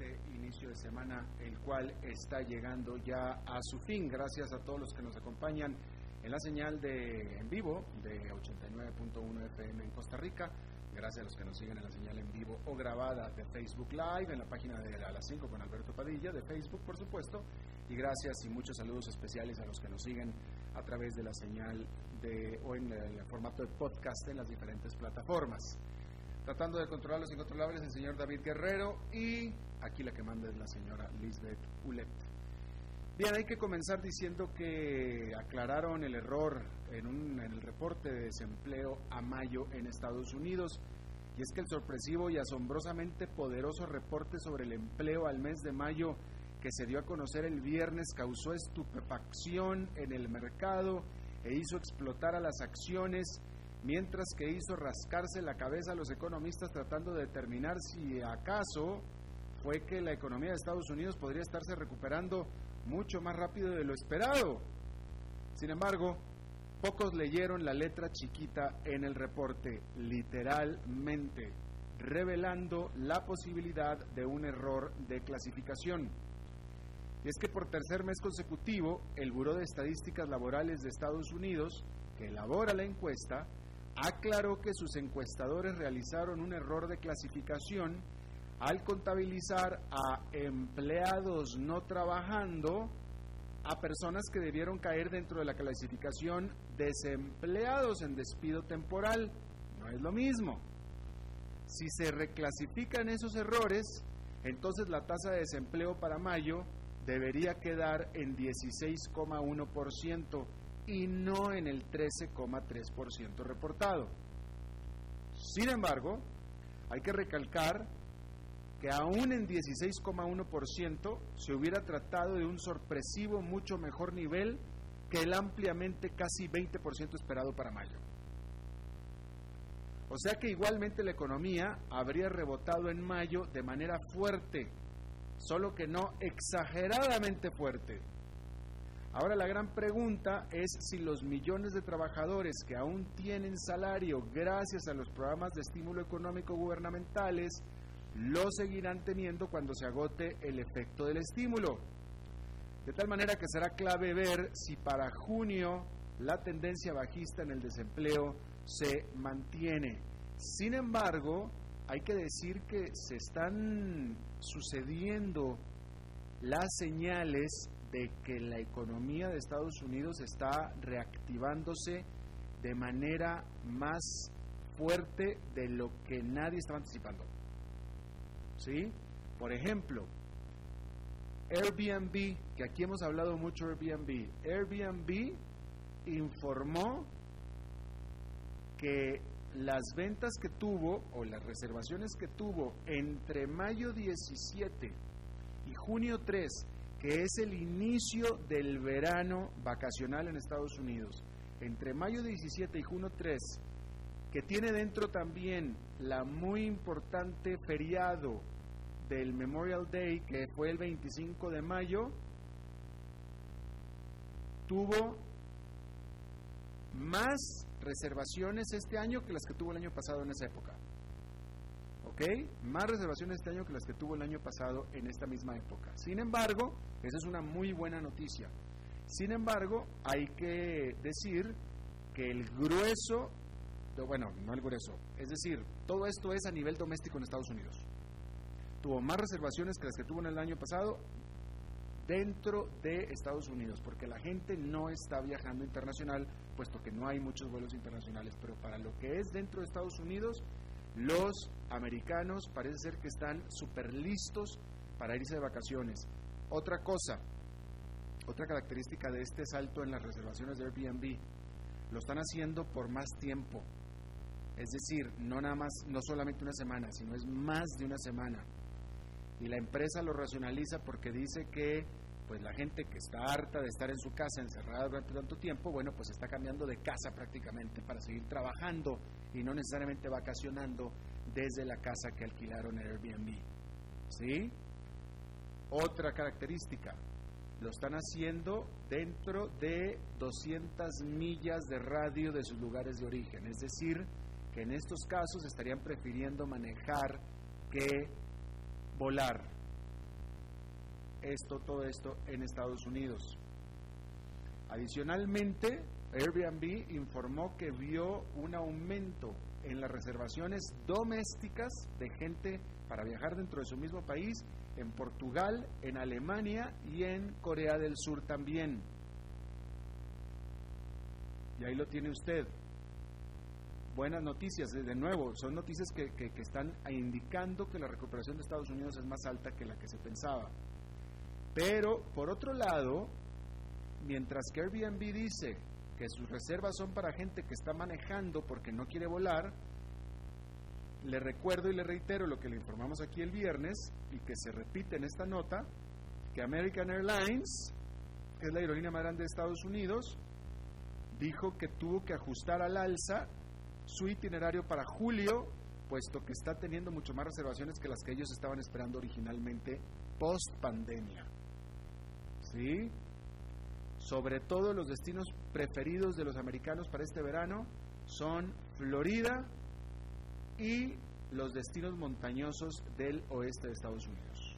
este inicio de semana, el cual está llegando ya a su fin. Gracias a todos los que nos acompañan en la señal de en vivo de 89.1 FM en Costa Rica. Gracias a los que nos siguen en la señal en vivo o grabada de Facebook Live, en la página de A las 5 con Alberto Padilla, de Facebook, por supuesto. Y gracias y muchos saludos especiales a los que nos siguen a través de la señal de, o en el formato de podcast en las diferentes plataformas. Tratando de controlar los incontrolables, el señor David Guerrero y aquí la que manda es la señora Lisbeth Ulet. Bien, hay que comenzar diciendo que aclararon el error en, un, en el reporte de desempleo a mayo en Estados Unidos. Y es que el sorpresivo y asombrosamente poderoso reporte sobre el empleo al mes de mayo que se dio a conocer el viernes causó estupefacción en el mercado e hizo explotar a las acciones, mientras que hizo rascarse la cabeza a los economistas tratando de determinar si acaso fue que la economía de Estados Unidos podría estarse recuperando mucho más rápido de lo esperado. Sin embargo, pocos leyeron la letra chiquita en el reporte, literalmente, revelando la posibilidad de un error de clasificación. Y es que por tercer mes consecutivo, el Buró de Estadísticas Laborales de Estados Unidos, que elabora la encuesta, aclaró que sus encuestadores realizaron un error de clasificación al contabilizar a empleados no trabajando a personas que debieron caer dentro de la clasificación desempleados en despido temporal. No es lo mismo. Si se reclasifican esos errores, entonces la tasa de desempleo para mayo debería quedar en 16,1% y no en el 13,3% reportado. Sin embargo, hay que recalcar que aún en 16,1% se hubiera tratado de un sorpresivo mucho mejor nivel que el ampliamente casi 20% esperado para mayo. O sea que igualmente la economía habría rebotado en mayo de manera fuerte solo que no exageradamente fuerte. Ahora la gran pregunta es si los millones de trabajadores que aún tienen salario gracias a los programas de estímulo económico gubernamentales lo seguirán teniendo cuando se agote el efecto del estímulo. De tal manera que será clave ver si para junio la tendencia bajista en el desempleo se mantiene. Sin embargo, hay que decir que se están sucediendo las señales de que la economía de Estados Unidos está reactivándose de manera más fuerte de lo que nadie estaba anticipando. ¿Sí? Por ejemplo, Airbnb, que aquí hemos hablado mucho Airbnb, Airbnb informó que las ventas que tuvo o las reservaciones que tuvo entre mayo 17 y junio 3, que es el inicio del verano vacacional en Estados Unidos, entre mayo 17 y junio 3, que tiene dentro también la muy importante feriado del Memorial Day, que fue el 25 de mayo, tuvo más reservaciones este año que las que tuvo el año pasado en esa época. Más reservaciones este año que las que tuvo el año pasado en esta misma época. Sin embargo, esa es una muy buena noticia. Sin embargo, hay que decir que el grueso, bueno, no el grueso, es decir, todo esto es a nivel doméstico en Estados Unidos. Tuvo más reservaciones que las que tuvo en el año pasado, dentro de Estados Unidos, porque la gente no está viajando internacional, puesto que no hay muchos vuelos internacionales, pero para lo que es dentro de Estados Unidos, los americanos parece ser que están súper listos para irse de vacaciones. Otra cosa, otra característica de este salto en las reservaciones de Airbnb, lo están haciendo por más tiempo. Es decir, no nada más, no solamente una semana, sino es más de una semana. Y la empresa lo racionaliza porque dice que pues la gente que está harta de estar en su casa encerrada durante tanto tiempo, bueno, pues está cambiando de casa prácticamente para seguir trabajando y no necesariamente vacacionando desde la casa que alquilaron en Airbnb. ¿Sí? Otra característica, lo están haciendo dentro de 200 millas de radio de sus lugares de origen. Es decir, que en estos casos estarían prefiriendo manejar que volar. Esto, todo esto en Estados Unidos. Adicionalmente, Airbnb informó que vio un aumento en las reservaciones domésticas de gente para viajar dentro de su mismo país en Portugal, en Alemania y en Corea del Sur también. Y ahí lo tiene usted. Buenas noticias, de nuevo, son noticias que, que están indicando que la recuperación de Estados Unidos es más alta que la que se pensaba. Pero, por otro lado, mientras que Airbnb dice que sus reservas son para gente que está manejando porque no quiere volar, le recuerdo y le reitero lo que le informamos aquí el viernes y que se repite en esta nota, que American Airlines, que es la aerolínea más grande de Estados Unidos, dijo que tuvo que ajustar al alza su itinerario para julio, puesto que está teniendo mucho más reservaciones que las que ellos estaban esperando originalmente post pandemia. ¿Sí? Sobre todo los destinos preferidos de los americanos para este verano son Florida, y los destinos montañosos del oeste de Estados Unidos.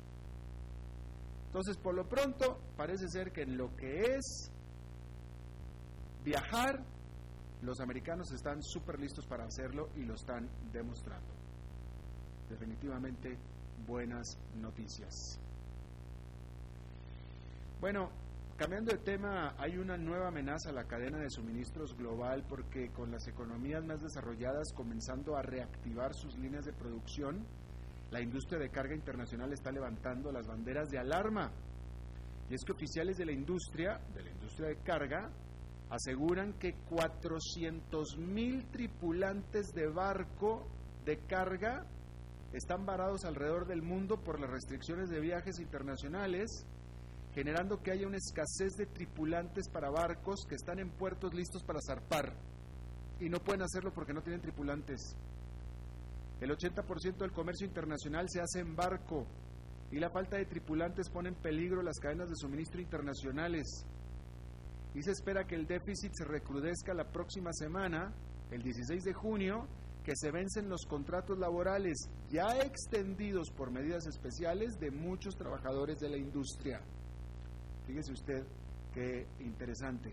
Entonces, por lo pronto, parece ser que en lo que es viajar, los americanos están súper listos para hacerlo y lo están demostrando. Definitivamente buenas noticias. Bueno, Cambiando de tema, hay una nueva amenaza a la cadena de suministros global porque con las economías más desarrolladas comenzando a reactivar sus líneas de producción, la industria de carga internacional está levantando las banderas de alarma. Y es que oficiales de la industria, de la industria de carga, aseguran que 400 mil tripulantes de barco de carga están varados alrededor del mundo por las restricciones de viajes internacionales generando que haya una escasez de tripulantes para barcos que están en puertos listos para zarpar y no pueden hacerlo porque no tienen tripulantes. El 80% del comercio internacional se hace en barco y la falta de tripulantes pone en peligro las cadenas de suministro internacionales. Y se espera que el déficit se recrudezca la próxima semana, el 16 de junio, que se vencen los contratos laborales ya extendidos por medidas especiales de muchos trabajadores de la industria. Fíjese usted qué interesante.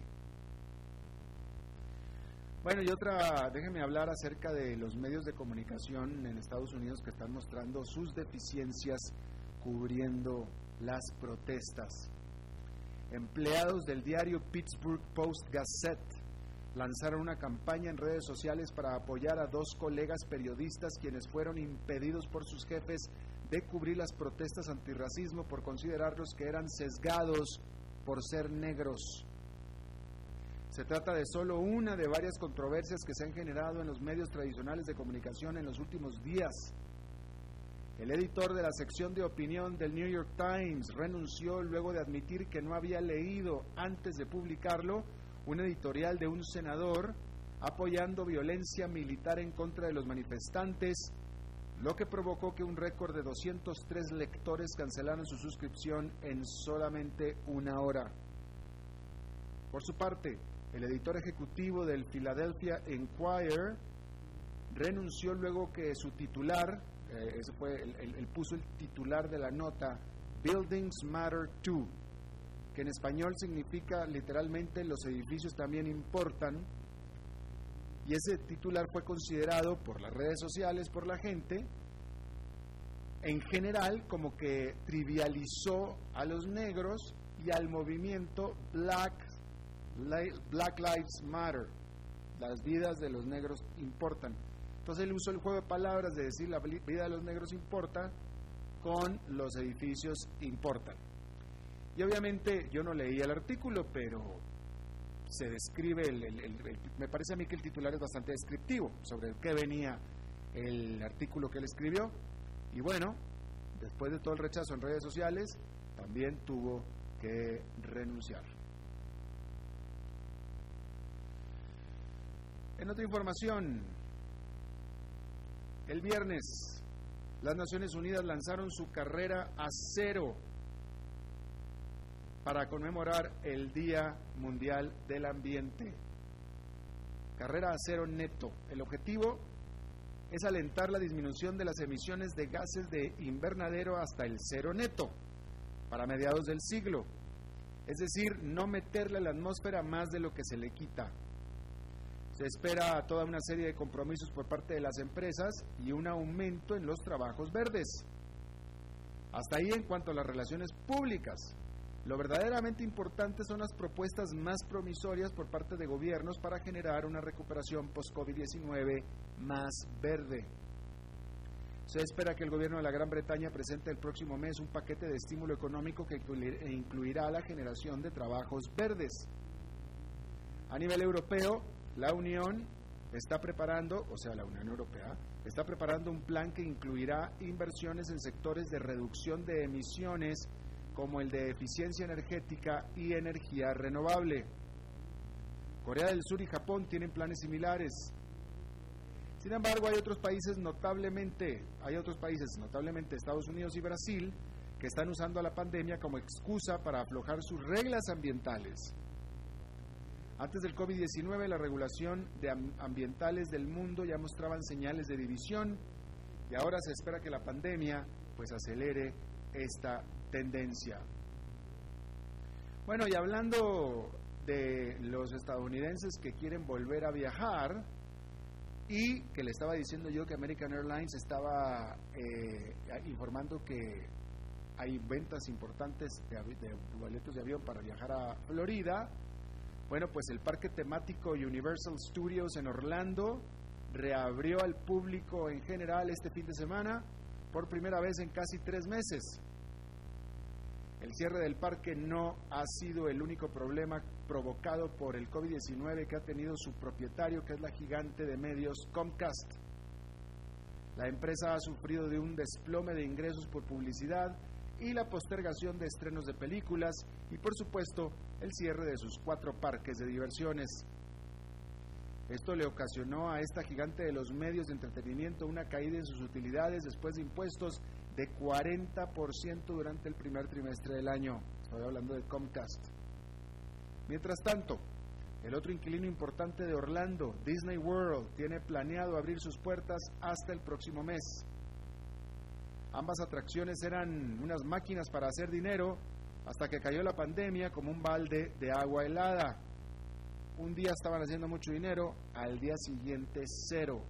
Bueno, y otra, déjeme hablar acerca de los medios de comunicación en Estados Unidos que están mostrando sus deficiencias cubriendo las protestas. Empleados del diario Pittsburgh Post Gazette lanzaron una campaña en redes sociales para apoyar a dos colegas periodistas quienes fueron impedidos por sus jefes de cubrir las protestas antirracismo por considerarlos que eran sesgados por ser negros. Se trata de solo una de varias controversias que se han generado en los medios tradicionales de comunicación en los últimos días. El editor de la sección de opinión del New York Times renunció luego de admitir que no había leído antes de publicarlo un editorial de un senador apoyando violencia militar en contra de los manifestantes lo que provocó que un récord de 203 lectores cancelaran su suscripción en solamente una hora. Por su parte, el editor ejecutivo del Philadelphia Enquirer renunció luego que su titular, eh, ese fue, el, puso el titular de la nota, Buildings Matter Too, que en español significa literalmente los edificios también importan, y ese titular fue considerado por las redes sociales, por la gente, en general como que trivializó a los negros y al movimiento Black, Black Lives Matter. Las vidas de los negros importan. Entonces él usó el juego de palabras de decir la vida de los negros importa con los edificios importan. Y obviamente yo no leí el artículo, pero se describe, el, me parece a mí que el titular es bastante descriptivo sobre qué venía el artículo que él escribió. Y bueno, después de todo el rechazo en redes sociales, también tuvo que renunciar. En otra información, el viernes las Naciones Unidas lanzaron su carrera a cero para conmemorar el Día Mundial del Ambiente. Carrera a cero neto. El objetivo es alentar la disminución de las emisiones de gases de invernadero hasta el cero neto para mediados del siglo. Es decir, no meterle a la atmósfera más de lo que se le quita. Se espera toda una serie de compromisos por parte de las empresas y un aumento en los trabajos verdes. Hasta ahí en cuanto a las relaciones públicas. Lo verdaderamente importante son las propuestas más promisorias por parte de gobiernos para generar una recuperación post-COVID-19 más verde. Se espera que el gobierno de la Gran Bretaña presente el próximo mes un paquete de estímulo económico que incluirá la generación de trabajos verdes. A nivel europeo, la Unión está preparando, o sea, la Unión Europea, está preparando un plan que incluirá inversiones en sectores de reducción de emisiones como el de eficiencia energética y energía renovable. Corea del Sur y Japón tienen planes similares. Sin embargo, hay otros países notablemente, hay otros países, notablemente Estados Unidos y Brasil, que están usando la pandemia como excusa para aflojar sus reglas ambientales. Antes del COVID-19, la regulación de ambientales del mundo ya mostraban señales de división y ahora se espera que la pandemia pues acelere esta tendencia. Bueno, y hablando de los estadounidenses que quieren volver a viajar, y que le estaba diciendo yo que American Airlines estaba eh, informando que hay ventas importantes de, de boletos de avión para viajar a Florida. Bueno, pues el parque temático Universal Studios en Orlando reabrió al público en general este fin de semana por primera vez en casi tres meses. El cierre del parque no ha sido el único problema provocado por el COVID-19 que ha tenido su propietario, que es la gigante de medios Comcast. La empresa ha sufrido de un desplome de ingresos por publicidad y la postergación de estrenos de películas y, por supuesto, el cierre de sus cuatro parques de diversiones. Esto le ocasionó a esta gigante de los medios de entretenimiento una caída en sus utilidades después de impuestos de 40% durante el primer trimestre del año. Estoy hablando de Comcast. Mientras tanto, el otro inquilino importante de Orlando, Disney World, tiene planeado abrir sus puertas hasta el próximo mes. Ambas atracciones eran unas máquinas para hacer dinero hasta que cayó la pandemia como un balde de agua helada. Un día estaban haciendo mucho dinero, al día siguiente cero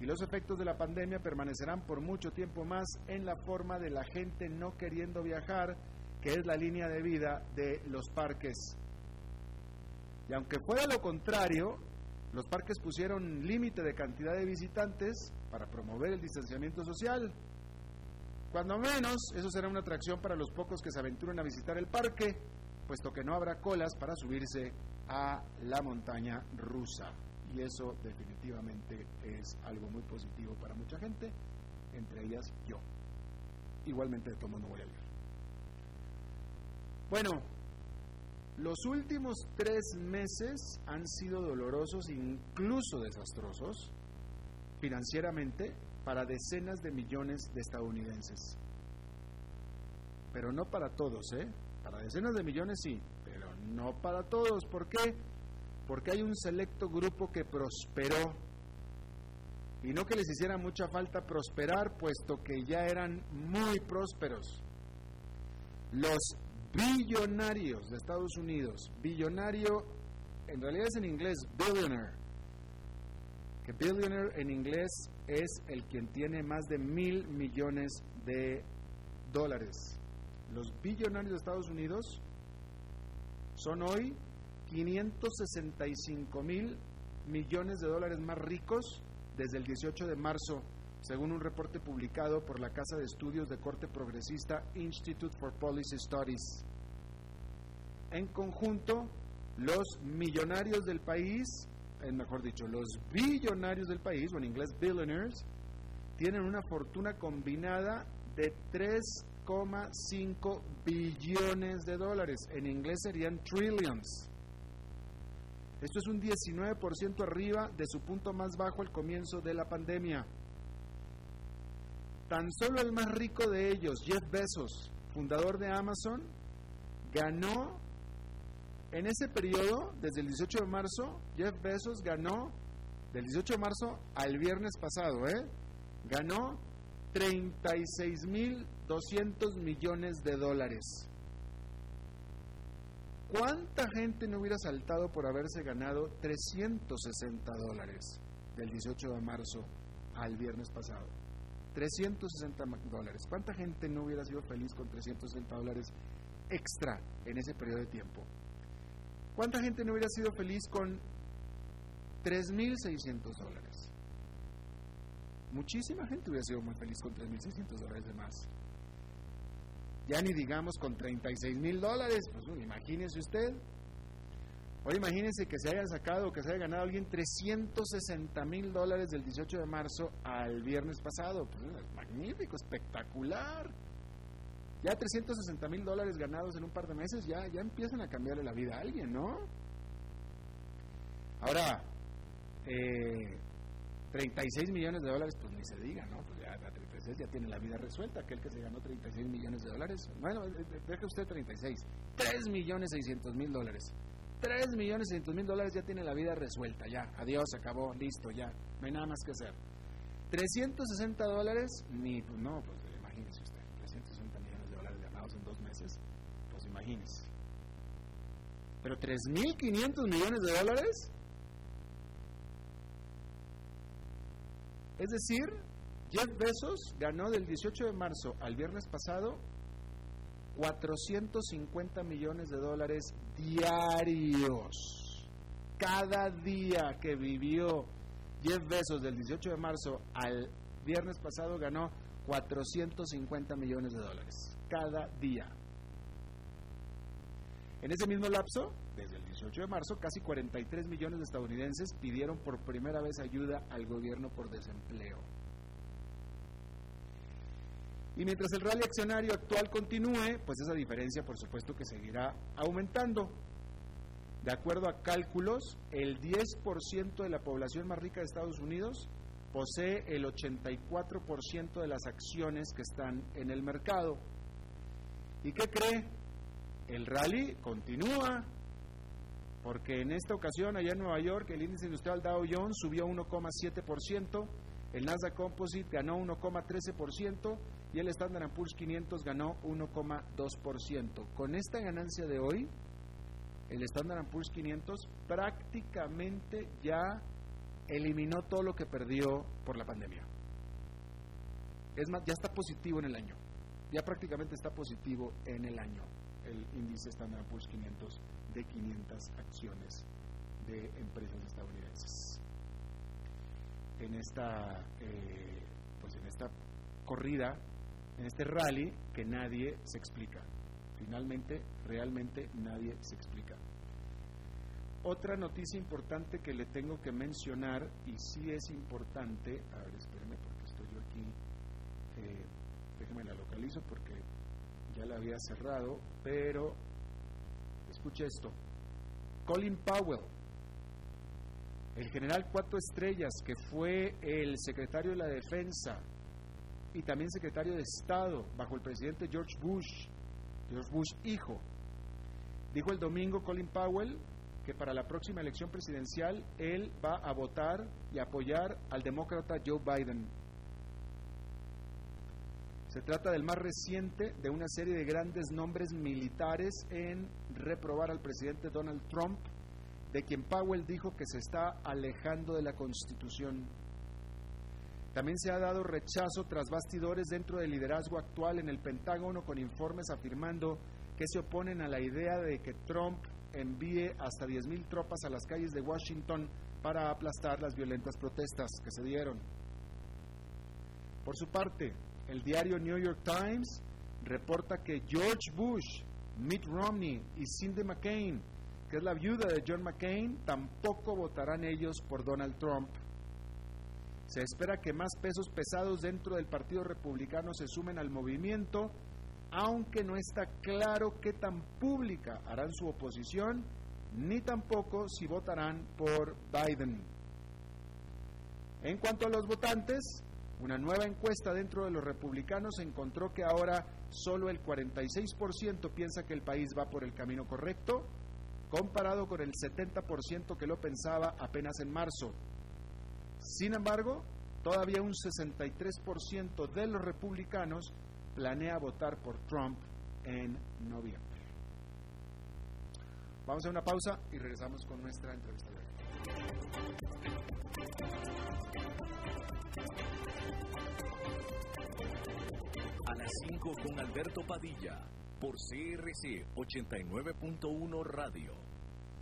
y los efectos de la pandemia permanecerán por mucho tiempo más en la forma de la gente no queriendo viajar, que es la línea de vida de los parques. Y aunque fuera lo contrario, los parques pusieron límite de cantidad de visitantes para promover el distanciamiento social. Cuando menos, eso será una atracción para los pocos que se aventuren a visitar el parque, puesto que no habrá colas para subirse a la montaña rusa y eso definitivamente es algo muy positivo para mucha gente, entre ellas yo. Igualmente de todo no voy a ir. Bueno, los últimos tres meses han sido dolorosos, incluso desastrosos, financieramente, para decenas de millones de estadounidenses. Pero no para todos, ¿eh? Para decenas de millones sí, pero no para todos. ¿Por qué? Porque hay un selecto grupo que prosperó. Y no que les hiciera mucha falta prosperar, puesto que ya eran muy prósperos. Los billonarios de Estados Unidos, billonario, en realidad es en inglés billionaire, que billionaire en inglés es el quien tiene más de mil millones de dólares. los billonarios de Estados Unidos, son hoy 565 mil millones de dólares más ricos desde el 18 de marzo, según un reporte publicado por la Casa de Estudios de Corte Progresista Institute for Policy Studies. En conjunto, los millonarios del país, es mejor dicho, los billonarios del país, o en inglés billionaires, tienen una fortuna combinada de 3,5 billones de dólares. En inglés serían trillions. Esto es un 19% arriba de su punto más bajo al comienzo de la pandemia. Tan solo el más rico de ellos, Jeff Bezos, fundador de Amazon, ganó en ese periodo, desde el 18 de marzo, Jeff Bezos ganó, del 18 de marzo al viernes pasado, ¿eh? ganó 36.200 millones de dólares. ¿Cuánta gente no hubiera saltado por haberse ganado 360 dólares del 18 de marzo al viernes pasado? 360 dólares. ¿Cuánta gente no hubiera sido feliz con 360 dólares extra en ese periodo de tiempo? ¿Cuánta gente no hubiera sido feliz con 3.600 dólares? Muchísima gente hubiera sido muy feliz con 3.600 dólares de más. Ya ni digamos con 36 mil dólares, pues imagínese usted. O imagínense que se haya sacado que se haya ganado alguien 360 mil dólares del 18 de marzo al viernes pasado. Pues, magnífico, espectacular. Ya 360 mil dólares ganados en un par de meses ya, ya empiezan a cambiarle la vida a alguien, ¿no? Ahora, eh, 36 millones de dólares, pues ni se diga, ¿no? Pues ya a 36 ya tiene la vida resuelta. Aquel que se ganó 36 millones de dólares, bueno, deje usted 36, 3 millones 600 mil dólares. 3 millones 600 mil dólares ya tiene la vida resuelta, ya, adiós, acabó, listo, ya, no hay nada más que hacer. 360 dólares, ni, pues no, pues imagínese usted, 360 millones de dólares ganados en dos meses, pues imagínese. Pero 3.500 millones de dólares, Es decir, Jeff Bezos ganó del 18 de marzo al viernes pasado 450 millones de dólares diarios. Cada día que vivió Jeff Bezos del 18 de marzo al viernes pasado ganó 450 millones de dólares. Cada día. En ese mismo lapso, desde el 18 de marzo, casi 43 millones de estadounidenses pidieron por primera vez ayuda al gobierno por desempleo. Y mientras el rally accionario actual continúe, pues esa diferencia por supuesto que seguirá aumentando. De acuerdo a cálculos, el 10% de la población más rica de Estados Unidos posee el 84% de las acciones que están en el mercado. ¿Y qué cree? El rally continúa, porque en esta ocasión allá en Nueva York el índice industrial Dow Jones subió 1,7%, el Nasdaq Composite ganó 1,13% y el Standard Poor's 500 ganó 1,2%. Con esta ganancia de hoy, el Standard Poor's 500 prácticamente ya eliminó todo lo que perdió por la pandemia. Es más, ya está positivo en el año. Ya prácticamente está positivo en el año el índice Standard Poor's 500 de 500 acciones de empresas estadounidenses. En esta, eh, pues en esta corrida, en este rally que nadie se explica. Finalmente, realmente nadie se explica. Otra noticia importante que le tengo que mencionar, y sí es importante, a ver, espérenme porque estoy yo aquí, eh, déjeme la localizo porque ya la había cerrado, pero escuche esto. Colin Powell, el general cuatro estrellas, que fue el secretario de la defensa y también secretario de Estado bajo el presidente George Bush, George Bush hijo, dijo el domingo Colin Powell que para la próxima elección presidencial él va a votar y apoyar al demócrata Joe Biden. Se trata del más reciente de una serie de grandes nombres militares en reprobar al presidente Donald Trump, de quien Powell dijo que se está alejando de la Constitución. También se ha dado rechazo tras bastidores dentro del liderazgo actual en el Pentágono con informes afirmando que se oponen a la idea de que Trump envíe hasta 10.000 tropas a las calles de Washington para aplastar las violentas protestas que se dieron. Por su parte, el diario New York Times reporta que George Bush, Mitt Romney y Cindy McCain, que es la viuda de John McCain, tampoco votarán ellos por Donald Trump. Se espera que más pesos pesados dentro del Partido Republicano se sumen al movimiento, aunque no está claro qué tan pública harán su oposición, ni tampoco si votarán por Biden. En cuanto a los votantes, una nueva encuesta dentro de los republicanos encontró que ahora solo el 46% piensa que el país va por el camino correcto, comparado con el 70% que lo pensaba apenas en marzo. Sin embargo, todavía un 63% de los republicanos planea votar por Trump en noviembre. Vamos a una pausa y regresamos con nuestra entrevista. A las 5 con Alberto Padilla, por CRC 89.1 Radio.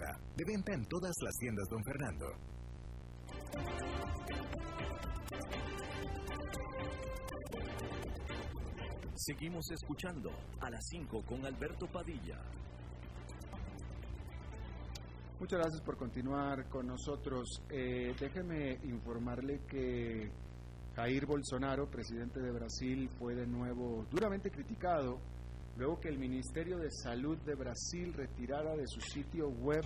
De venta en todas las tiendas, don Fernando. Seguimos escuchando a las 5 con Alberto Padilla. Muchas gracias por continuar con nosotros. Eh, déjeme informarle que Jair Bolsonaro, presidente de Brasil, fue de nuevo duramente criticado luego que el Ministerio de Salud de Brasil retirara de su sitio web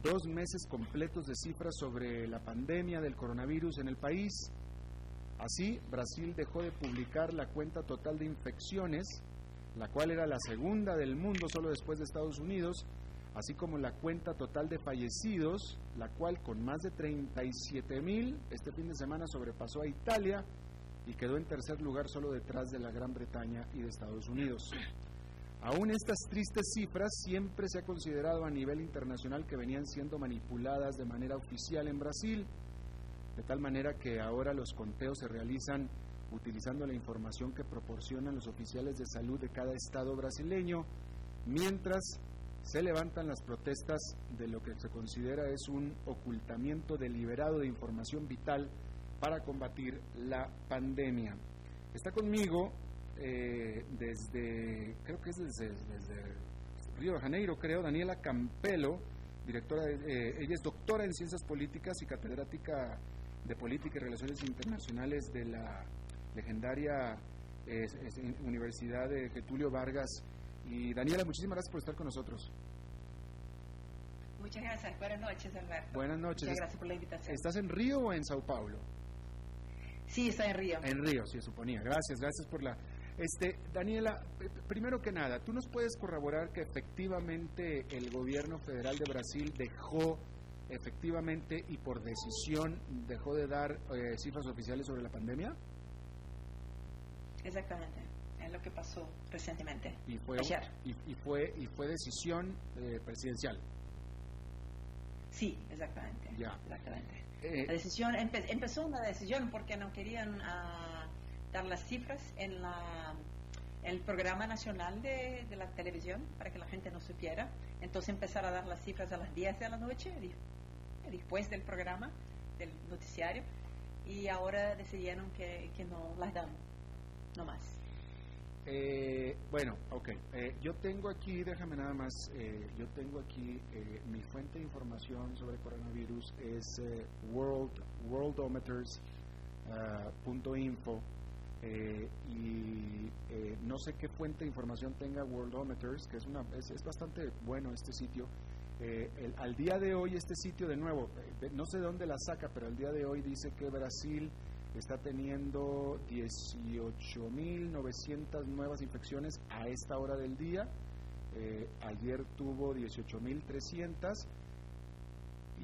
dos meses completos de cifras sobre la pandemia del coronavirus en el país. Así, Brasil dejó de publicar la cuenta total de infecciones, la cual era la segunda del mundo solo después de Estados Unidos, así como la cuenta total de fallecidos, la cual con más de 37 mil este fin de semana sobrepasó a Italia y quedó en tercer lugar solo detrás de la Gran Bretaña y de Estados Unidos. Aún estas tristes cifras siempre se ha considerado a nivel internacional que venían siendo manipuladas de manera oficial en Brasil, de tal manera que ahora los conteos se realizan utilizando la información que proporcionan los oficiales de salud de cada estado brasileño, mientras se levantan las protestas de lo que se considera es un ocultamiento deliberado de información vital para combatir la pandemia. Está conmigo eh, desde, creo que es desde, Río de Janeiro, creo, Daniela Campelo, directora, eh, ella es doctora en Ciencias Políticas y catedrática de Política y Relaciones Internacionales de la legendaria Universidad de Getulio Vargas. Y Daniela, muchísimas gracias por estar con nosotros. Muchas gracias. Buenas noches, Alberto. Buenas noches. Muchas gracias por la invitación. ¿Estás en Río o en Sao Paulo? Sí, está en Río. En Río, sí, suponía. Gracias, gracias por la este, Daniela, primero que nada, ¿tú nos puedes corroborar que efectivamente el gobierno federal de Brasil dejó efectivamente y por decisión dejó de dar eh, cifras oficiales sobre la pandemia? Exactamente, es lo que pasó recientemente. Y fue, Y, fue, y fue decisión eh, presidencial. Sí, exactamente. Ya. Exactamente. Eh, la decisión empezó una decisión porque no querían a dar las cifras en la el programa nacional de, la televisión para que la gente no supiera. Entonces empezar a dar las cifras a las 10 de la noche, después del programa, del noticiario, y ahora decidieron que, no las dan, no más. Eh, bueno, ok. Eh, yo tengo aquí, déjame nada más, eh, yo tengo aquí mi fuente de información sobre coronavirus es world, worldometers.info eh, y eh, no sé qué fuente de información tenga Worldometers, que es, una, es, es bastante bueno este sitio. Eh, el, al día de hoy este sitio de nuevo, eh, no sé dónde la saca, pero al día de hoy dice que Brasil está teniendo 18.900 nuevas infecciones a esta hora del día. Ayer tuvo 18.300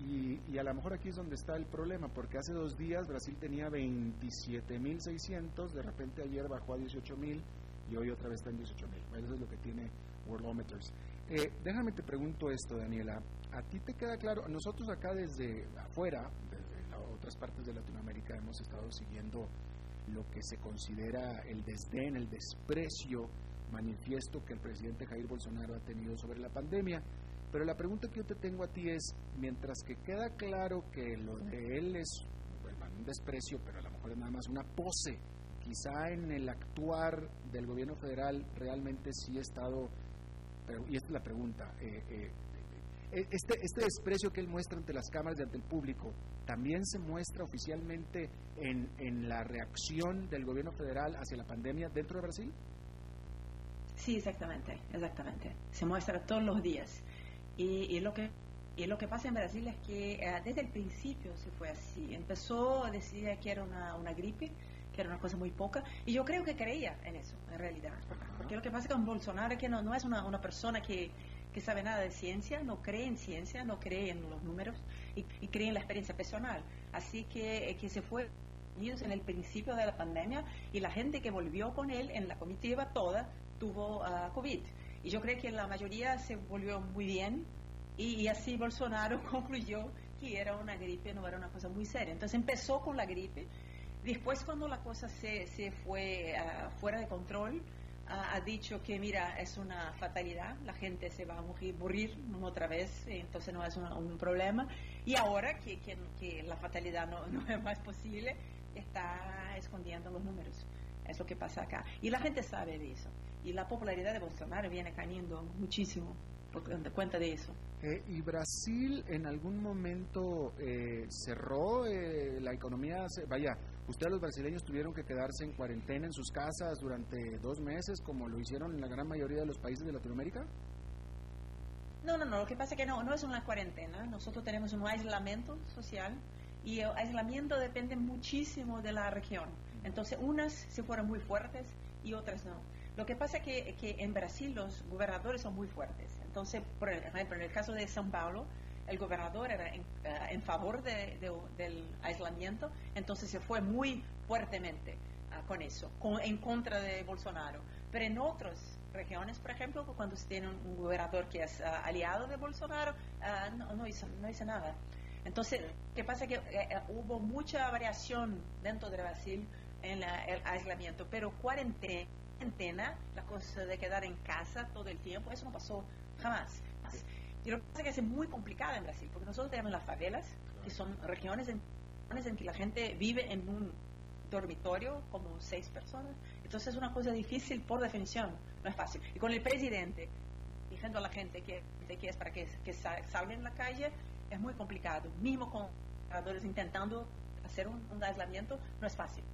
y, y, a lo mejor aquí es donde está el problema, porque hace dos días Brasil tenía 27.600, de repente ayer bajó a 18.000 y hoy otra vez está en 18.000. Eso es lo que tiene Worldometers. Eh, déjame te pregunto esto, Daniela. ¿A ti te queda claro? Nosotros acá desde afuera, desde otras partes de Latinoamérica, hemos estado siguiendo lo que se considera el desdén, el desprecio manifiesto que el presidente Jair Bolsonaro ha tenido sobre la pandemia. Pero la pregunta que yo te tengo a ti es, mientras que queda claro que lo de él es bueno, un desprecio, pero a lo mejor es nada más una pose, quizá en el actuar del gobierno federal realmente sí ha estado, pero, y esta es la pregunta, eh, eh, este, este desprecio que él muestra ante las cámaras y ante el público, ¿también se muestra oficialmente en, en la reacción del gobierno federal hacia la pandemia dentro de Brasil? Sí, exactamente, exactamente. Se muestra todos los días. Y, y, lo que y lo que pasa en Brasil es que uh, desde el principio se fue así. Empezó a decir que era una, una, gripe, que era una cosa muy poca, y yo creo que creía en eso, en realidad. Porque lo que pasa con Bolsonaro es que no, no es una, una persona que, que, sabe nada de ciencia, no cree en ciencia, no cree en los números y, y cree en la experiencia personal. Así que, que se fue en el principio de la pandemia y la gente que volvió con él en la comitiva toda tuvo uh, COVID. Y yo creo que la mayoría se volvió muy bien y, así Bolsonaro concluyó que era una gripe, no era una cosa muy seria. Entonces empezó con la gripe. Después cuando la cosa se, se fue uh, fuera de control, ha dicho que mira, es una fatalidad, la gente se va a morir, morir otra vez, entonces no es un problema. Y ahora que, que, que la fatalidad no, no, es más posible, está escondiendo los números. Es lo que pasa acá. Y la gente sabe de eso y la popularidad de Bolsonaro viene cayendo muchísimo por cuenta de eso. Eh, ¿Y Brasil en algún momento eh, cerró eh, la economía? Vaya, ¿ustedes los brasileños tuvieron que quedarse en cuarentena en sus casas durante dos meses como lo hicieron en la gran mayoría de los países de Latinoamérica? No, no, no, lo que pasa es que no, no es una cuarentena, nosotros tenemos un aislamiento social y el aislamiento depende muchísimo de la región. Entonces, unas se fueron muy fuertes y otras no. Lo que pasa es que, que, en Brasil los gobernadores son muy fuertes. Entonces, por ejemplo, en el caso de São Paulo, el gobernador era en, uh, en favor de, de, del aislamiento, entonces se fue muy fuertemente uh, con eso, con, en contra de Bolsonaro. Pero en otras regiones, por ejemplo, cuando se tiene un, gobernador que es uh, aliado de Bolsonaro, no, no, hizo, no hizo nada. Entonces, que pasa que eh, hubo mucha variación dentro de Brasil en el aislamiento, pero cuarentena cuarentena, la cosa de quedar en casa todo el tiempo, eso no pasó jamás. Y lo que pasa es que es muy complicado en Brasil, porque nosotros tenemos las favelas, que son regiones en, en que la gente vive en un dormitorio como seis personas. Entonces es una cosa difícil por definición, no es fácil. Y con el presidente diciendo a la gente que, que es para que, que salga en la calle, es muy complicado. Mismo con trabajadores intentando hacer un, un aislamiento, no es fácil.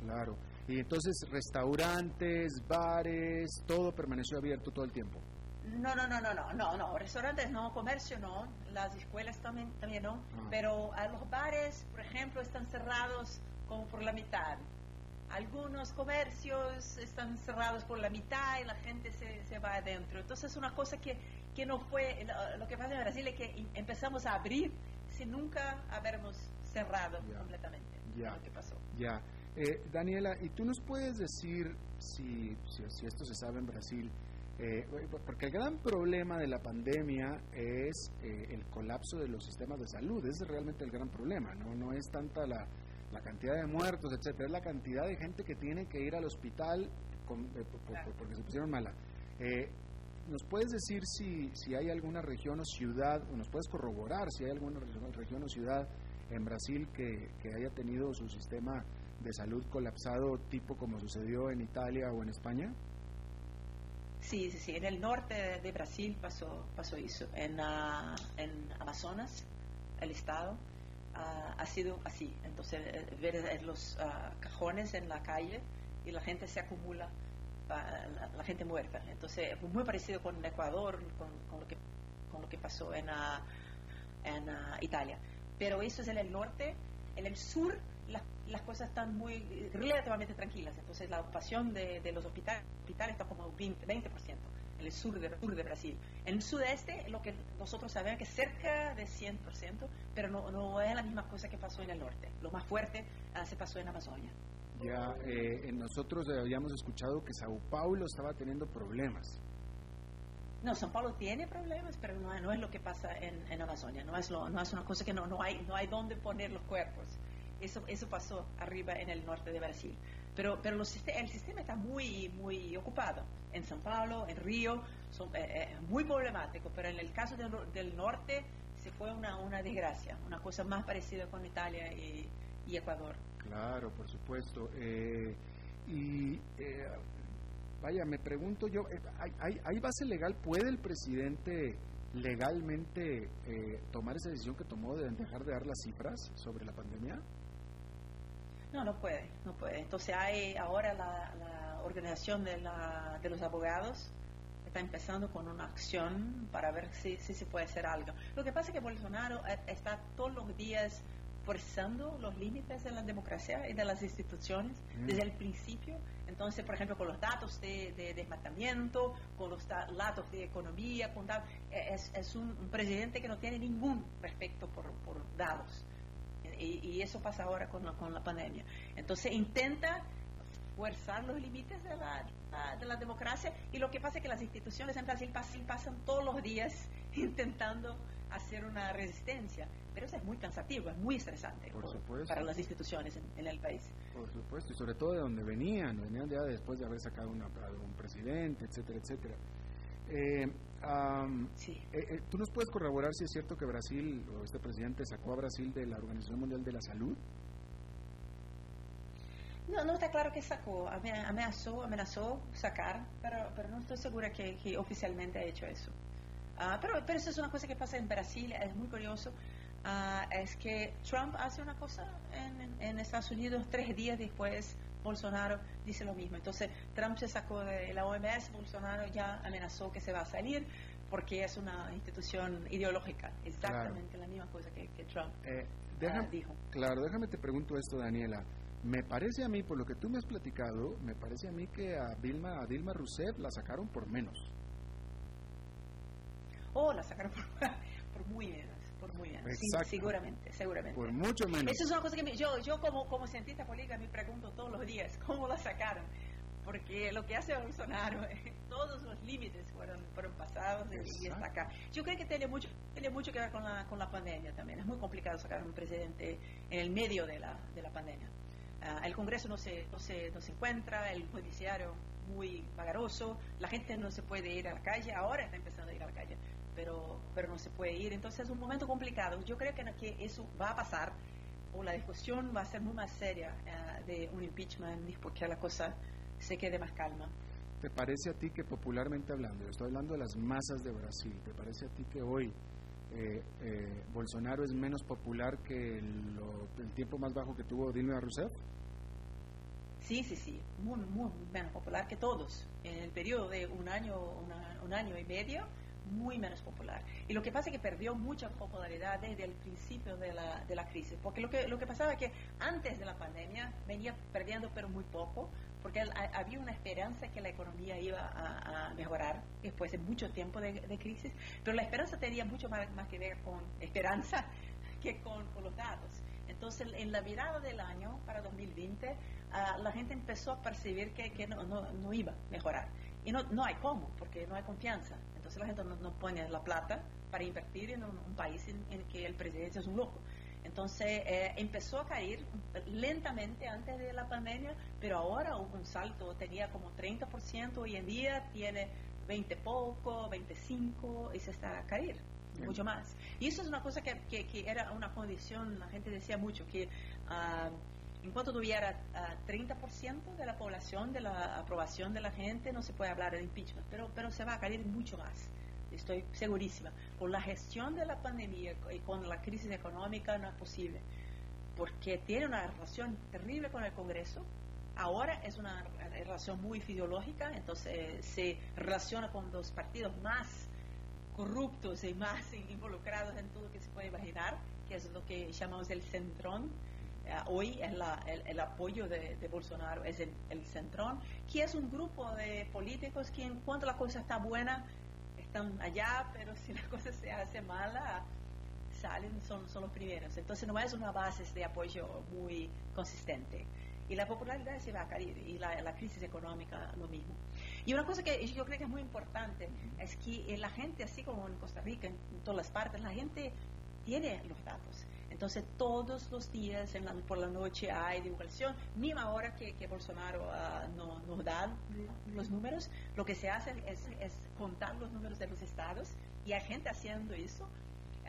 Claro. Y entonces restaurantes, bares, todo permaneció abierto todo el tiempo. No, no, no, no, no, no, no, restaurantes no, comercio no, las escuelas también, también no, ah. pero a los bares, por ejemplo, están cerrados como por la mitad. Algunos comercios están cerrados por la mitad y la gente se, se va adentro. Entonces es una cosa que, que no fue, lo, que pasa en Brasil es que empezamos a abrir sin nunca habernos cerrado yeah. completamente. Ya. Lo que pasó. Ya. Eh, Daniela, ¿y tú nos puedes decir si, si, si esto se sabe en Brasil? Eh, porque el gran problema de la pandemia es eh, el colapso de los sistemas de salud, ese es realmente el gran problema, no, no es tanta la, la cantidad de muertos, etcétera, es la cantidad de gente que tiene que ir al hospital con, eh, porque se pusieron mala. Eh, ¿Nos puedes decir si, si hay alguna región o ciudad, o nos puedes corroborar si hay alguna región o ciudad en Brasil que, que haya tenido su sistema de salud colapsado tipo como sucedió en Italia o en España? Sí, sí, sí. En el norte de Brasil pasó, pasó eso. En, uh, en Amazonas, el estado, uh, ha sido así. Entonces, eh, ver los uh, cajones en la calle y la gente se acumula, la, la, gente muerta. Entonces, muy parecido con Ecuador, con, con, lo, que, con lo que pasó en, en Italia. Pero eso es en el norte. En el sur las, las cosas están muy relativamente tranquilas. Entonces la ocupación de, de los hospitales, hospitales está como 20%, 20% en el sur de, sur de Brasil. En el sudeste, lo que nosotros sabemos es que cerca de 100%, pero no, no es la misma cosa que pasó en el norte. Lo más fuerte uh, se pasó en Amazonia. Ya, eh, nosotros habíamos escuchado que Sao Paulo estaba teniendo problemas. No, São Paulo tiene problemas, pero no, no es lo que pasa en, en Amazonia. No es, lo, no es una cosa que no, no, hay, no hay dónde poner los cuerpos. Eso, eso pasó arriba en el norte de Brasil. Pero, pero los, el sistema está muy, muy ocupado. En São Paulo, en Río, son eh, eh, muy problemático, pero en el caso del, norte se fue una, una desgracia, una cosa más parecida con Italia y, y Ecuador. Claro, por supuesto. Eh, y eh, vaya, me pregunto yo, eh, ¿hay, hay, ¿hay, base legal? ¿Puede el presidente legalmente eh, tomar esa decisión que tomó de dejar de dar las cifras sobre la pandemia? No, no puede, no puede. Entonces hay ahora la, la organización de, la, de los abogados está empezando con una acción para ver si, si se puede hacer algo. Lo que pasa es que Bolsonaro eh, está todos los días forzando los límites de la democracia y de las instituciones mm. desde el principio. Entonces, por ejemplo, con los datos de, de desmatamiento, con los datos de economía, con datos, es, es un, un, presidente que no tiene ningún respeto por, por datos. Y, y, eso pasa ahora con la, con la pandemia. Entonces, intenta forzar los límites de la, de la democracia y lo que pasa es que las instituciones en Brasil pasan, pasan todos los días intentando hacer una resistencia, pero eso es muy cansativo, es muy estresante por por, para las instituciones en, en, el país. Por supuesto, y sobre todo de donde venían, venían ya después de haber sacado una, un presidente, etcétera, etcétera. Eh, um, sí. eh, eh, ¿Tú nos puedes corroborar si es cierto que Brasil, o este presidente sacó a Brasil de la Organización Mundial de la Salud? No, no está claro que sacó, amenazó, amenazó sacar, pero, pero no estoy segura que, que oficialmente ha hecho eso. Uh, pero, pero eso es una cosa que pasa en Brasil, es muy curioso. Uh, es que Trump hace una cosa en, en, Estados Unidos, tres días después Bolsonaro dice lo mismo. Entonces Trump se sacó de la OMS, Bolsonaro ya amenazó que se va a salir porque es una institución ideológica, exactamente claro. la misma cosa que, que Trump eh, uh, dijo. Claro, déjame te pregunto esto, Daniela. Me parece a mí, por lo que tú me has platicado, me parece a mí que a Dilma, a Dilma Rousseff la sacaron por menos. Oh, la sacaron por, por muy menos, por muy menos. Sí, seguramente, seguramente. Por mucho menos. Eso es una cosa que me, yo, yo como, como cientista política me pregunto todos los días, ¿cómo la sacaron? Porque lo que hace Bolsonaro, todos los límites fueron, fueron pasados y está acá. Yo creo que tiene mucho, tiene mucho que ver con la, con la pandemia también. Es muy complicado sacar un presidente en el medio de la, de la pandemia. Uh, el Congreso no se, no, se, no se encuentra, el judiciario muy vagaroso, la gente no se puede ir a la calle, ahora está empezando a ir a la calle, pero, pero no se puede ir, entonces es un momento complicado. Yo creo que, que eso va a pasar, o la discusión va a ser muy más seria uh, de un impeachment, porque la cosa se quede más calma. ¿Te parece a ti que popularmente hablando, yo estoy hablando de las masas de Brasil, ¿te parece a ti que hoy eh, eh, Bolsonaro es menos popular que lo, el tiempo más bajo que tuvo Dilma Rousseff? Sí, sí, sí, muy, muy menos popular que todos. En el periodo de un año, una, un año y medio, muy menos popular. Y lo que pasa es que perdió mucha popularidad desde el principio de la, de la crisis, porque lo que, lo que pasaba es que antes de la pandemia venía perdiendo, pero muy poco, porque había una esperanza que la economía iba a, a mejorar después de mucho tiempo de, de, crisis, pero la esperanza tenía mucho más, más que ver con esperanza que con, con, los datos. Entonces, en la mirada del año para 2020, uh, la gente empezó a percibir que, que no, no, no, iba a mejorar. Y no, no hay cómo, porque no hay confianza. Entonces, la gente no, no pone la plata para invertir en un, un país en, en, que el presidente es un loco. Entonces eh, empezó a caer lentamente antes de la pandemia, pero ahora hubo un salto, tenía como 30%, hoy en día tiene 20 poco, 25 y se está a caer mucho más. Y eso es una cosa que, que, era una condición, la gente decía mucho, que uh, en cuanto tuviera 30% ah, de la población, de la aprobación de la gente, no se puede hablar de impeachment, pero, pero se va a caer mucho más. Estoy segurísima. Con la gestión de la pandemia y con la crisis económica no es posible, porque tiene una relación terrible con el Congreso. Ahora es una relación muy ideológica, entonces se relaciona con los partidos más corruptos y más involucrados en todo lo que se puede imaginar, que es lo que llamamos el centrón. Eh, hoy es el, apoyo de, Bolsonaro es el, el, centrón, que es un grupo de políticos que en cuanto la cosa está buena, están allá, pero si la cosa se hace mala, salen, son, son los primeros. Entonces no es una base de apoyo muy consistente. Y la popularidad se va a caer y la, la crisis económica lo mismo. Y una cosa que yo creo que es muy importante es que la gente, así como en Costa Rica, en todas las partes, la gente tiene los datos. Entonces, todos los días por la noche hay divulgación, misma ahora que, que Bolsonaro uh, no, nos da los números, lo que se hace es, contar los números de los estados y hay gente haciendo eso.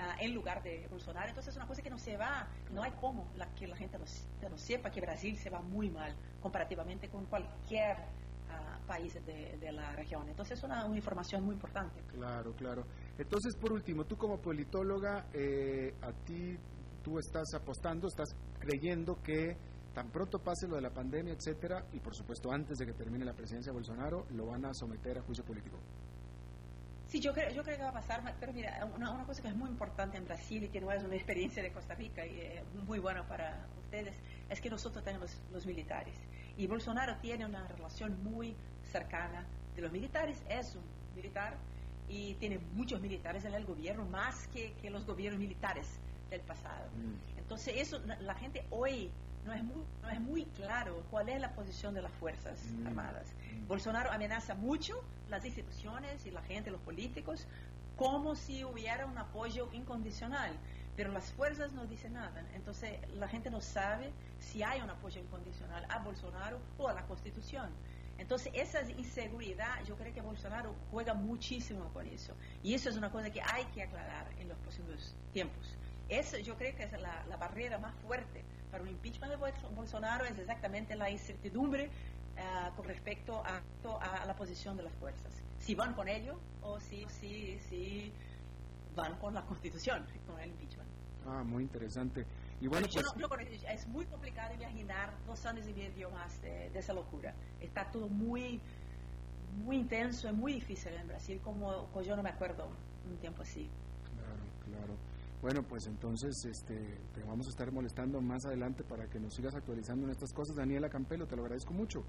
Ah, en lugar de Bolsonaro, entonces es una cosa que no se va, no hay como la, que la gente no, sepa que Brasil se va muy mal comparativamente con cualquier uh, país de, de, la región. Entonces es una, una información muy importante. Claro, claro. Entonces, por último, tú como politóloga, eh, a ti tú estás apostando, estás creyendo que tan pronto pase lo de la pandemia, etcétera, y por supuesto antes de que termine la presidencia de Bolsonaro, lo van a someter a juicio político. Sí, yo creo, yo creo que va a pasar, pero mira, una, cosa que es muy importante en Brasil y que no es una experiencia de Costa Rica y es muy buena para ustedes, es que nosotros tenemos los militares. Y Bolsonaro tiene una relación muy cercana de los militares, es un militar y tiene muchos militares en el gobierno, más que, que los gobiernos militares del pasado. Mm. Entonces, eso, la gente hoy no es, muy, no es muy claro cuál es la posición de las Fuerzas mm. Armadas. Mm. Bolsonaro amenaza mucho las instituciones y la gente, los políticos, como si hubiera un apoyo incondicional. Pero las fuerzas no dicen nada. Entonces, la gente no sabe si hay un apoyo incondicional a Bolsonaro o a la Constitución. Entonces, esa inseguridad, yo creo que Bolsonaro juega muchísimo con eso. Y eso es una cosa que hay que aclarar en los próximos tiempos. Eso yo creo que es la, barrera más fuerte para un impeachment de Bolsonaro, es exactamente la incertidumbre eh, con respecto a, a, la posición de las fuerzas. Si van con ello o si, si, si van con la constitución, con el impeachment. Ah, muy interesante. Y bueno, pues... es muy complicado imaginar dos años y medio más de, esa locura. Está todo muy, muy intenso, es muy difícil en Brasil, como, como yo no me acuerdo un tiempo así. Claro, claro. Bueno, pues entonces este, te vamos a estar molestando más adelante para que nos sigas actualizando en estas cosas. Daniela Campelo, te lo agradezco mucho.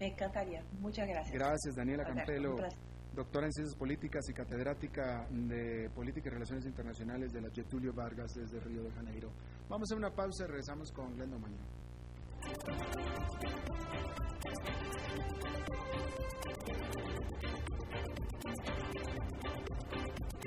Me encantaría. Muchas gracias. Gracias, Daniela Campelo, doctora en Ciencias Políticas y catedrática de Política y Relaciones Internacionales de la Getulio Vargas desde Río de Janeiro. Vamos a una pausa y regresamos con Glendo Mañana.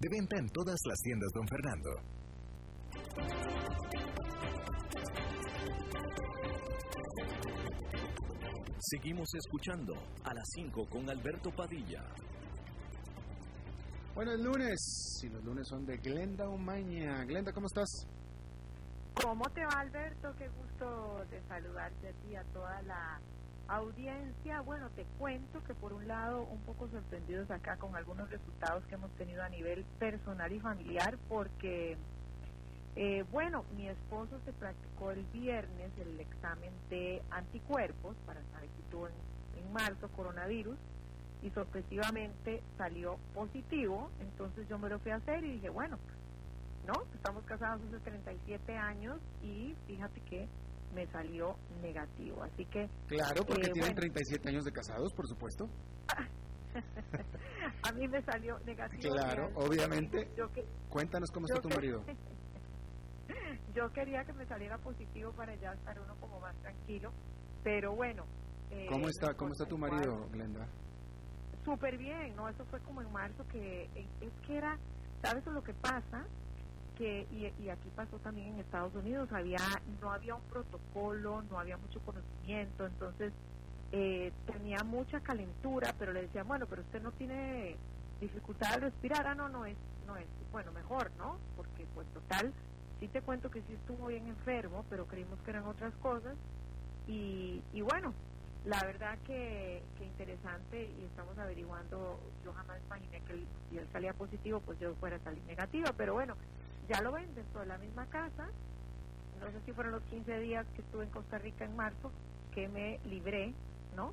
De venta en todas las tiendas, don Fernando. Seguimos escuchando a las 5 con Alberto Padilla. Bueno, el lunes, y los lunes son de Glenda Umaña. Glenda, ¿cómo estás? ¿Cómo te va, Alberto? Qué gusto de saludarte a ti y a toda la audiencia. Bueno, te cuento que por un lado un poco sorprendidos acá con algunos resultados que hemos tenido a nivel personal y familiar porque, eh, bueno, mi esposo se practicó el viernes el examen de anticuerpos para saber si tuvo en, en marzo coronavirus y sorpresivamente salió positivo, entonces yo me lo fui a hacer y dije, bueno, ¿no? Estamos casados hace 37 años y fíjate que me salió negativo. Así que. Claro, porque eh, tienen 37 años de casados, por supuesto. a mí me salió negativo. Claro, obviamente. Cuéntanos cómo está tu marido. yo quería que me saliera positivo para ya estar uno como más tranquilo, pero bueno. Eh, ¿Cómo está, cómo está tu marido, Glenda? Súper bien, ¿no? Eso fue como en marzo, que eh, es que era, ¿sabes lo que pasa? Y, aquí pasó también en Estados Unidos, había no había un protocolo, no había mucho conocimiento, entonces eh, tenía mucha calentura, pero le decían, bueno, pero usted no tiene dificultad de respirar, ah, no, no es, no es, bueno, mejor, ¿no? Porque pues total, sí te cuento que sí estuvo bien enfermo, pero creímos que eran otras cosas, y, y bueno, la verdad que, que interesante y estamos averiguando, yo jamás imaginé que si él salía positivo, pues yo fuera a salir negativa, pero bueno, ya lo ven dentro de la misma casa. No sé si fueron los 15 días que estuve en Costa Rica en marzo que me libré, ¿no?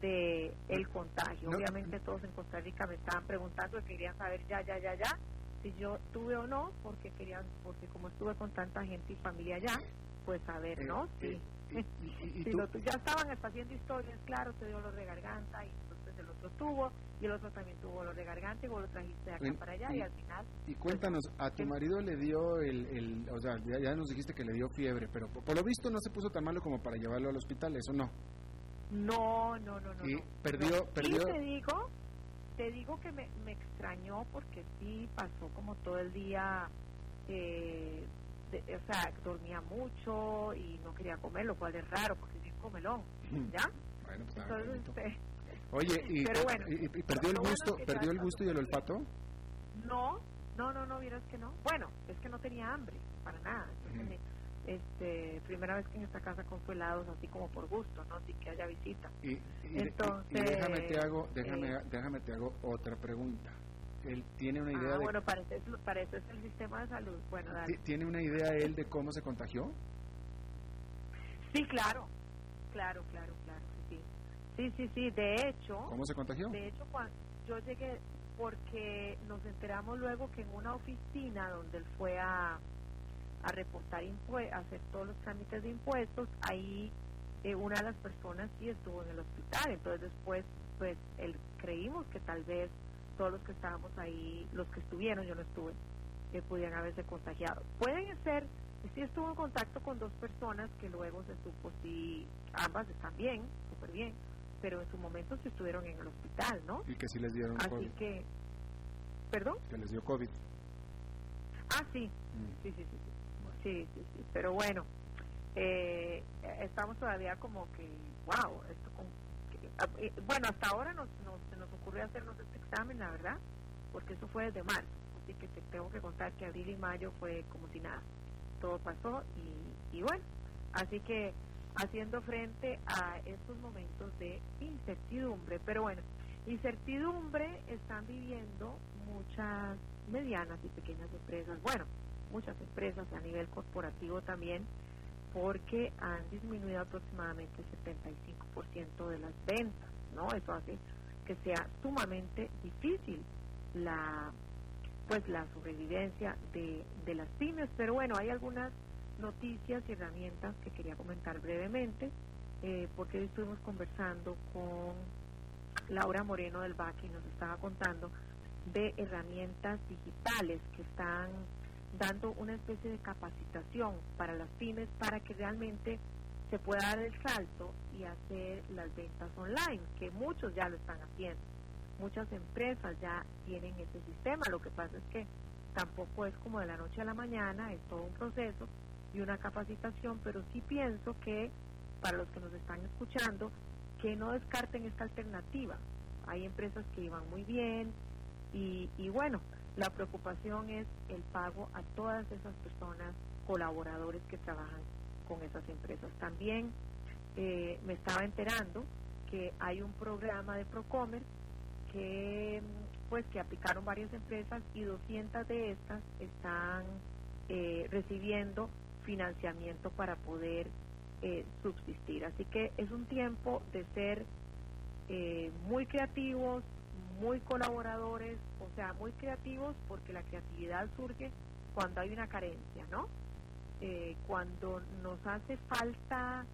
De el contagio. Obviamente todos en Costa Rica me estaban preguntando, querían saber ya, ya, ya, ya, si yo tuve o no, porque querían, porque como estuve con tanta gente y familia allá, pues saber, ¿no? Eh, sí. Eh, ya estaban haciendo historias, claro, te dio dolor de garganta y el otro tuvo y el otro también tuvo dolor de garganta y vos lo trajiste de acá para allá y, al final... Y cuéntanos, a tu marido le dio el, el o sea, ya, nos dijiste que le dio fiebre, pero por, lo visto no se puso tan malo como para llevarlo al hospital, ¿eso no? No, no, no, no. Y perdió, perdió... te digo, te digo que me, me extrañó porque sí pasó como todo el día... Eh, o sea, dormía mucho y no quería comer, lo cual es raro porque es comelón, ¿ya? Bueno, pues Entonces, este, Oye, y, perdió el gusto, perdió el gusto y el olfato? No, no, no, no, vieras que no. Bueno, es que no tenía hambre, para nada. Este, primera vez que en esta casa compro helados así como por gusto, ¿no? Así que haya visita. Y, Entonces, déjame te hago, déjame, eh, déjame te hago otra pregunta. Él tiene una idea ah, de... bueno, eso es el sistema de salud. Bueno, dale. ¿Tiene una idea él de cómo se contagió? Sí, claro, claro, claro, claro. Sí, sí, sí, de hecho... ¿Cómo se contagió? De hecho, cuando yo llegué, porque nos enteramos luego que en una oficina donde él fue a, a reportar a hacer todos los trámites de impuestos, ahí eh, una de las personas sí estuvo en el hospital, entonces después, pues, él, creímos que tal vez todos los que estábamos ahí, los que estuvieron, yo no estuve, que pudieran haberse contagiado. Pueden ser, sí estuvo en contacto con dos personas que luego se supo si ambas están bien, súper bien, pero en su momento se estuvieron en el hospital, ¿no? Y que sí les dieron Así COVID. que, ¿perdón? Que les dio COVID. Ah, sí, mm. sí, sí, sí, sí, sí, sí, pero bueno, eh, estamos todavía como que, wow, esto con, ah, eh, bueno, hasta ahora nos, nos, se nos ocurrió hacernos este examen, la verdad, porque eso fue desde marzo, así que te tengo que contar que abril y mayo fue como si nada, todo pasó y, y bueno, así que haciendo frente a estos momentos de incertidumbre. Pero bueno, incertidumbre están viviendo muchas medianas y pequeñas empresas, bueno, muchas empresas a nivel corporativo también, porque han disminuido aproximadamente el 75% de las ventas, ¿no? Eso hace que sea sumamente difícil la pues la sobrevivencia de, las pymes. Pero bueno, hay algunas noticias y herramientas que quería comentar brevemente, eh, porque estuvimos conversando con Laura Moreno del BAC y nos estaba contando de herramientas digitales que están dando una especie de capacitación para las pymes para que realmente se pueda dar el salto y hacer las ventas online, que muchos ya lo están haciendo. Muchas empresas ya tienen ese sistema, lo que pasa es que tampoco es como de la noche a la mañana, es todo un proceso y una capacitación, pero sí pienso que para los que nos están escuchando, que no descarten esta alternativa. Hay empresas que iban muy bien y, y bueno, la preocupación es el pago a todas esas personas, colaboradores que trabajan con esas empresas. También eh, me estaba enterando que hay un programa de Procommerce que pues que aplicaron varias empresas y 200 de estas están eh, recibiendo financiamiento para poder eh, subsistir. Así que es un tiempo de ser muy creativos, muy colaboradores, o sea, muy creativos porque la creatividad surge cuando hay una carencia, ¿no? Eh, cuando nos hace falta,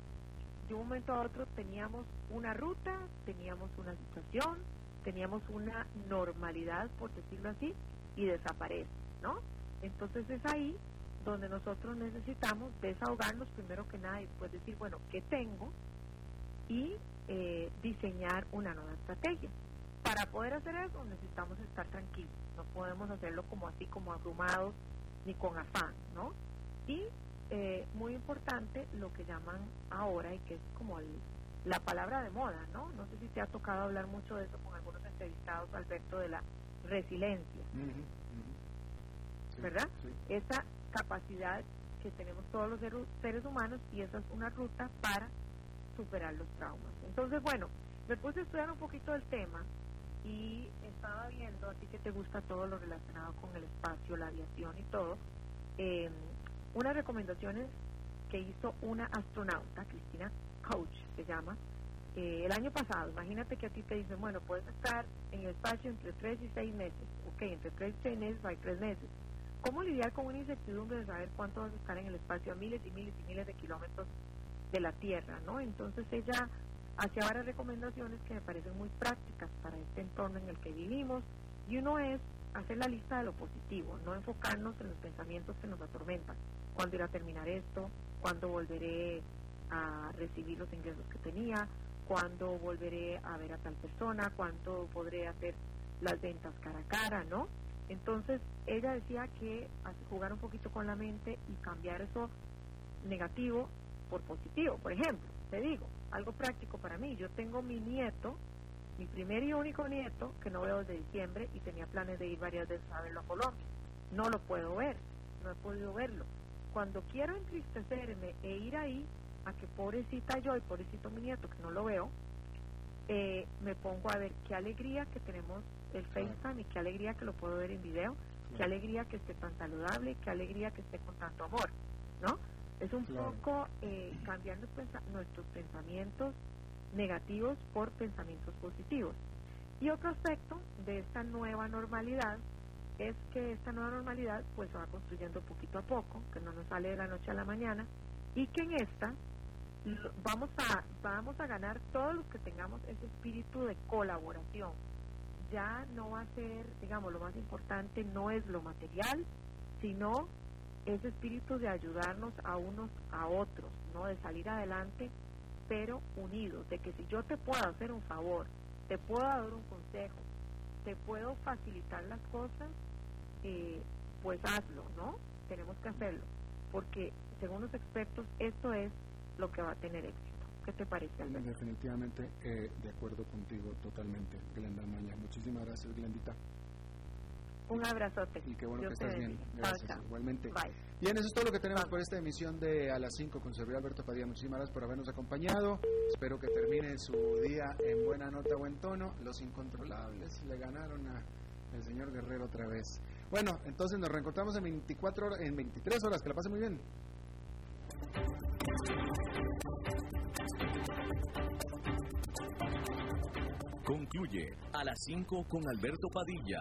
de un momento a otro teníamos una ruta, teníamos una situación, teníamos una normalidad, por decirlo así, y desaparece, ¿no? Entonces es ahí donde nosotros necesitamos desahogarnos primero que nada y después decir, bueno, ¿qué tengo? Y eh, diseñar una nueva estrategia. Para poder hacer eso necesitamos estar tranquilos, no podemos hacerlo como así, como abrumados ni con afán, ¿no? Y eh, muy importante lo que llaman ahora y que es como la palabra de moda, ¿no? No sé si te ha tocado hablar mucho de eso con algunos entrevistados, Alberto, de la resiliencia, ¿verdad? Esa capacidad que tenemos todos los seres humanos y esa es una ruta para superar los traumas. Entonces, bueno, me puse a estudiar un poquito el tema y estaba viendo, a ti que te gusta todo lo relacionado con el espacio, la aviación y todo, eh, unas recomendaciones que hizo una astronauta, Cristina Coach se llama, eh, el año pasado. Imagínate que a ti te dicen, bueno, puedes estar en el espacio entre 3 y 6 meses. Ok, entre 3 y 6 meses hay 3 meses. ¿Cómo lidiar con una incertidumbre de saber cuánto vas a estar en el espacio a miles y miles y miles de kilómetros de la Tierra, ¿no? Entonces ella hacía varias recomendaciones que me parecen muy prácticas para este entorno en el que vivimos y uno es hacer la lista de lo positivo, no enfocarnos en los pensamientos que nos atormentan. ¿Cuándo irá a terminar esto? ¿Cuándo volveré a recibir los ingresos que tenía? ¿Cuándo volveré a ver a tal persona? ¿Cuándo podré hacer las ventas cara a cara? ¿No? Entonces ella decía que jugar un poquito con la mente y cambiar eso negativo por positivo. Por ejemplo, te digo, algo práctico para mí. Yo tengo mi nieto mi primer y único nieto, que no veo desde diciembre, y tenía planes de ir varias veces a verlo a Colombia. No lo puedo ver, no he podido verlo. Cuando quiero entristecerme e ir ahí, a que pobrecita yo y pobrecito mi nieto, que no lo veo, eh, me pongo a ver qué alegría que tenemos el FaceTime y qué alegría que lo puedo ver en video, qué alegría que esté tan saludable, qué alegría que esté con tanto amor, ¿no? Es un poco eh, cambiar nuestros pensamientos negativos por pensamientos positivos. Y otro aspecto de esta nueva normalidad es que esta nueva normalidad pues se va construyendo poquito a poco, que no nos sale de la noche a la mañana y que en esta vamos a vamos a ganar todos los que tengamos ese espíritu de colaboración. Ya no va a ser, digamos, lo más importante no es lo material, sino ese espíritu de ayudarnos a unos a otros, ¿no? De salir adelante pero unidos, de que si yo te puedo hacer un favor, te puedo dar un consejo, te puedo facilitar las cosas, eh, pues hazlo, ¿no? Tenemos que hacerlo, porque según los expertos esto es lo que va a tener éxito. ¿Qué te parece, Alberto? Definitivamente eh, de acuerdo contigo totalmente, Glenda Maña. Muchísimas gracias, Glendita. Un abrazote. Y qué bueno que estás bien. Gracias, igualmente. Bien, eso es todo lo que tenemos por esta emisión de A las 5 con Sergio Alberto Padilla. Muchísimas gracias por habernos acompañado. Espero que termine su día en buena nota, buen tono. Los incontrolables le ganaron a el señor Guerrero otra vez. Bueno, entonces nos reencontramos en 24 horas, en 23 horas. Que la pase muy bien. Concluye a las 5 con Alberto Padilla